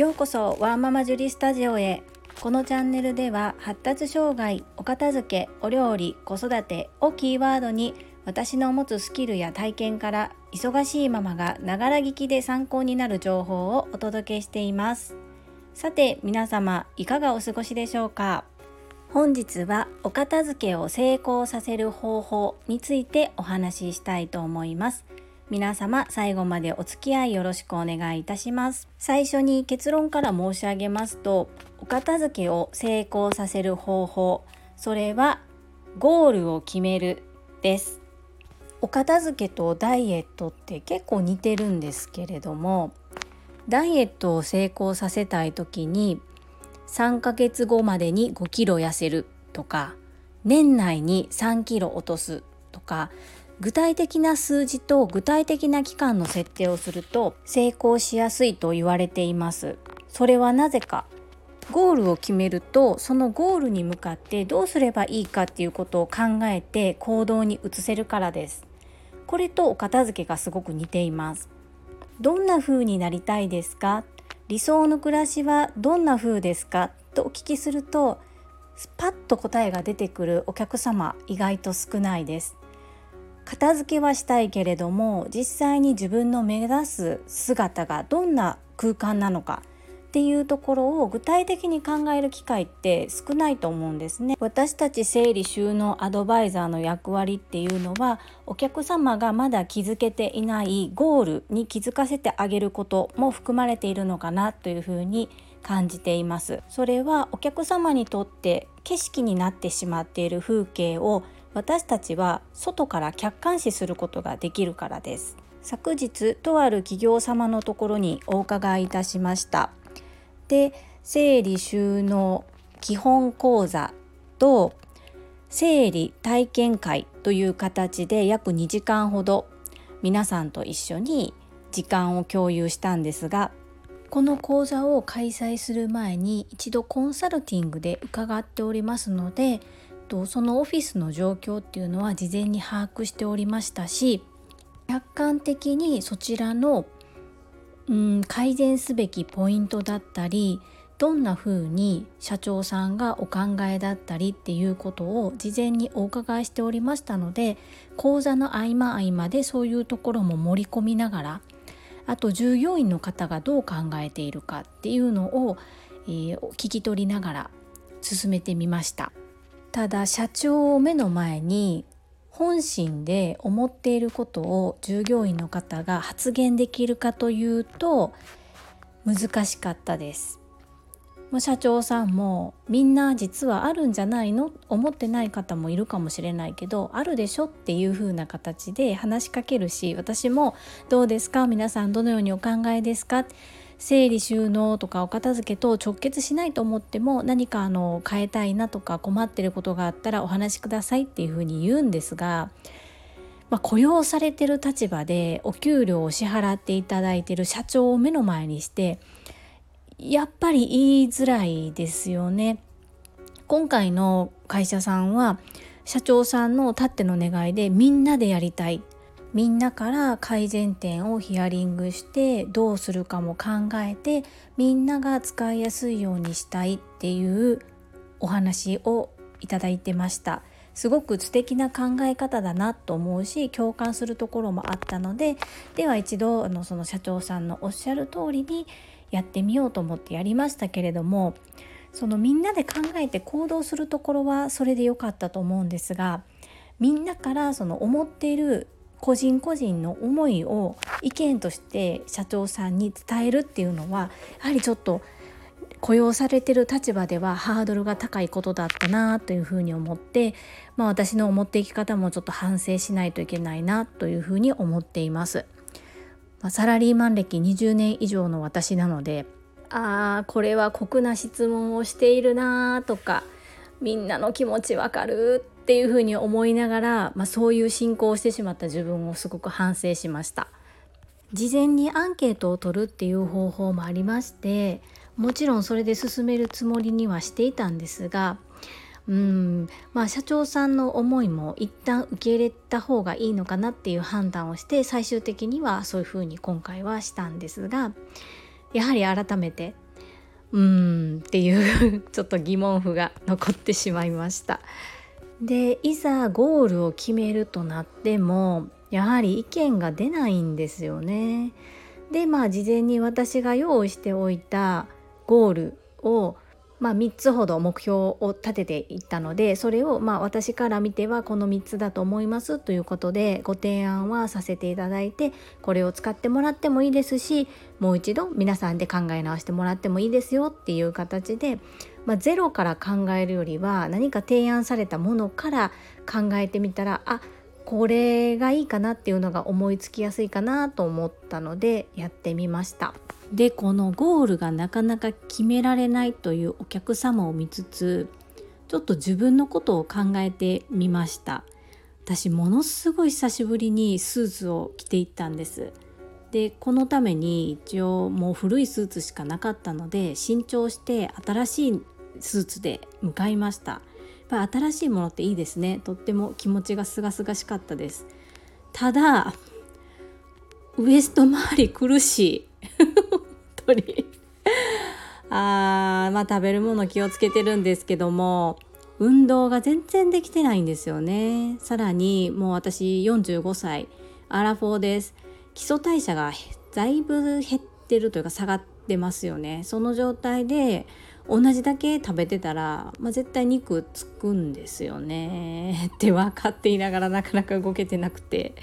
ようこそワーママジュリスタジオへ。このチャンネルでは発達障害お片付けお料理子育てをキーワードに私の持つスキルや体験から忙しいママがながら聞きで参考になる情報をお届けしています。さて皆様いかがお過ごしでしょうか？本日はお片付けを成功させる方法についてお話ししたいと思います。皆様最後までお付き合いよろしくお願いいたします。最初に結論から申し上げますとお片付けを成功させる方法それはゴールを決めるです。お片付けとダイエットって結構似てるんですけれどもダイエットを成功させたい時に3ヶ月後までに5キロ痩せるとか年内に3キロ落とすとか具体的な数字と具体的な期間の設定をすると成功しやすいと言われています。それはなぜか。ゴールを決めるとそのゴールに向かってどうすればいいかっていうことを考えて行動に移せるからです。これとお片付けがすごく似ています。どんな風になりたいですか？理想の暮らしはどんな風ですか？とお聞きするとスパッと答えが出てくるお客様意外と少ないです。片付けはしたいけれども実際に自分の目指す姿がどんな空間なのかっていうところを具体的に考える機会って少ないと思うんですね。私たち整理収納アドバイザーの役割っていうのはお客様がまだ気づけていないゴールに気づかせてあげることも含まれているのかなというふうに感じています。それはお客様にとって景色になってしまっている風景を私たちは外から客観視することができるからです。昨日とある企業様のところにお伺いいたしました。で整理収納基本講座と整理体験会という形で約2時間ほど皆さんと一緒に時間を共有したんですがこの講座を開催する前に一度コンサルティングで伺っておりますのでとそのオフィスの状況っていうのは事前に把握しておりましたし客観的にそちらのうん改善すべきポイントだったりどんな風に社長さんがお考えだったりっていうことを事前にお伺いしておりましたので講座の合間合間でそういうところも盛り込みながらあと従業員の方がどう考えているかっていうのを、えー、聞き取りながら進めてみました。ただ社長を目の前に本心で思っていることを従業員の方が発言できるかというと難しかったです。社長さんもみんな実はあるんじゃないの？思ってない方もいるかもしれないけどあるでしょっていう風な形で話しかけるし私もどうですか？皆さんどのようにお考えですか？整理収納とかお片付けと直結しないと思っても何かあの変えたいなとか困ってることがあったらお話しくださいっていうふうに言うんですが、まあ、雇用されてる立場でお給料を支払っていただいてる社長を目の前にしてやっぱり言いづらいですよね。今回の会社さんは社長さんのたっての願いでみんなでやりたいみんなから改善点をヒアリングしてどうするかも考えてみんなが使いやすいようにしたいっていうお話をいただいてました。すごく素敵な考え方だなと思うし共感するところもあったのででは一度あのその社長さんのおっしゃる通りにやってみようと思ってやりましたけれどもそのみんなで考えて行動するところはそれで良かったと思うんですがみんなからその思っている個人個人の思いを意見として社長さんに伝えるっていうのはやはりちょっと雇用されてる立場ではハードルが高いことだったなというふうに思って、まあ、私の思っていき方もちょっと反省しないといけないなというふうに思っています。まあ、サラリーマン歴20年以上の私なのであーこれは酷な質問をしているなとかみんなの気持ちわかるっていうふうに思いながら、まあ、そういう進行をしてしまった自分をすごく反省しました。事前にアンケートを取るっていう方法もありましてもちろんそれで進めるつもりにはしていたんですがうんまあ社長さんの思いも一旦受け入れた方がいいのかなっていう判断をして最終的にはそういうふうに今回はしたんですがやはり改めてうーんっていうちょっと疑問符が残ってしまいました。でいざゴールを決めるとなってもやはり意見が出ないんですよね。でまあ事前に私が用意しておいたゴールをまあ、3つほど目標を立てていったのでそれをまあ私から見てはこの3つだと思いますということでご提案はさせていただいてこれを使ってもらってもいいですしもう一度皆さんで考え直してもらってもいいですよっていう形で、まあ、ゼロから考えるよりは何か提案されたものから考えてみたらあっこれがいいかなっていうのが思いつきやすいかなと思ったのでやってみました。でこのゴールがなかなか決められないというお客様を見つつちょっと自分のことを考えてみました。私ものすごい久しぶりにスーツを着ていったんです。でこのために一応もう古いスーツしかなかったので新調して新しいスーツで向かいました。やっぱ新しいものっていいですね。とっても気持ちがすがすがしかったです。ただウエスト周り苦しい。本当に。あーまあ食べるもの気をつけてるんですけども運動が全然できてないんですよね。さらにもう私45歳アラフォーです。基礎代謝がだいぶ減ってるというか下がってますよね。その状態で同じだけ食べてたら、まあ、絶対肉つくんですよね。って分かっていながらなかなか動けてなくて。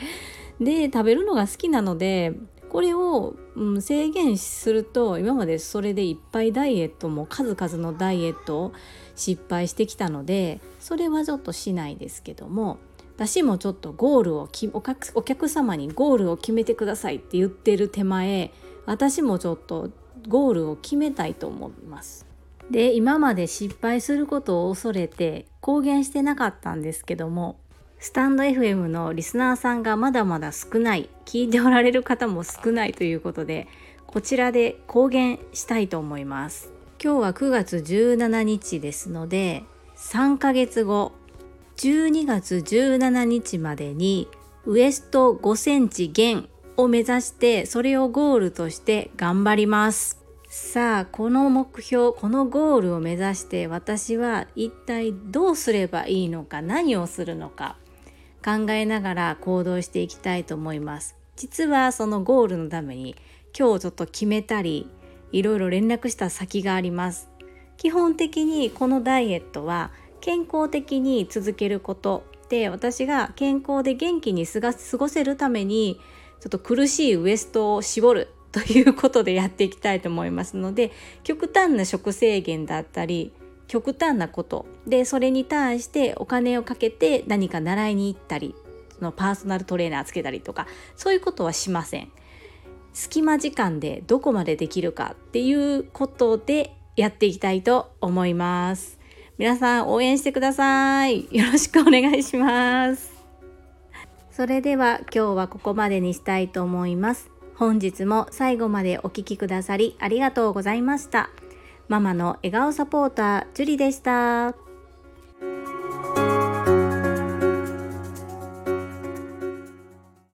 で食べるのが好きなのでこれを、うん、制限すると今までそれでいっぱいダイエットも数々のダイエットを失敗してきたのでそれはちょっとしないですけども私もちょっとゴールをお客お客様にゴールを決めてくださいって言ってる手前私もちょっとゴールを決めたいと思います。で今まで失敗することを恐れて公言してなかったんですけどもスタンド FM のリスナーさんがまだまだ少ない聞いておられる方も少ないということでこちらで公言したいと思います今日は9月17日ですので3ヶ月後12月17日までにウエスト5センチ減を目指してそれをゴールとして頑張ります。さあこの目標このゴールを目指して私は一体どうすればいいのか何をするのか考えながら行動していきたいと思います。実はそのゴールのために今日ちょっと決めたりいろいろ連絡した先があります。基本的にこのダイエットは健康的に続けること。で私が健康で元気に過ごせるためにちょっと苦しいウエストを絞るということでやっていきたいと思いますので極端な食制限だったり極端なこと。でそれに対してお金をかけて何か習いに行ったりそのパーソナルトレーナーつけたりとかそういうことはしません。隙間時間でどこまでできるかっていうことでやっていきたいと思います。皆さん応援してください。よろしくお願いします。それでは今日はここまでにしたいと思います本日も最後までお聴きくださりありがとうございました。ママの笑顔サポーター、ジュリでした。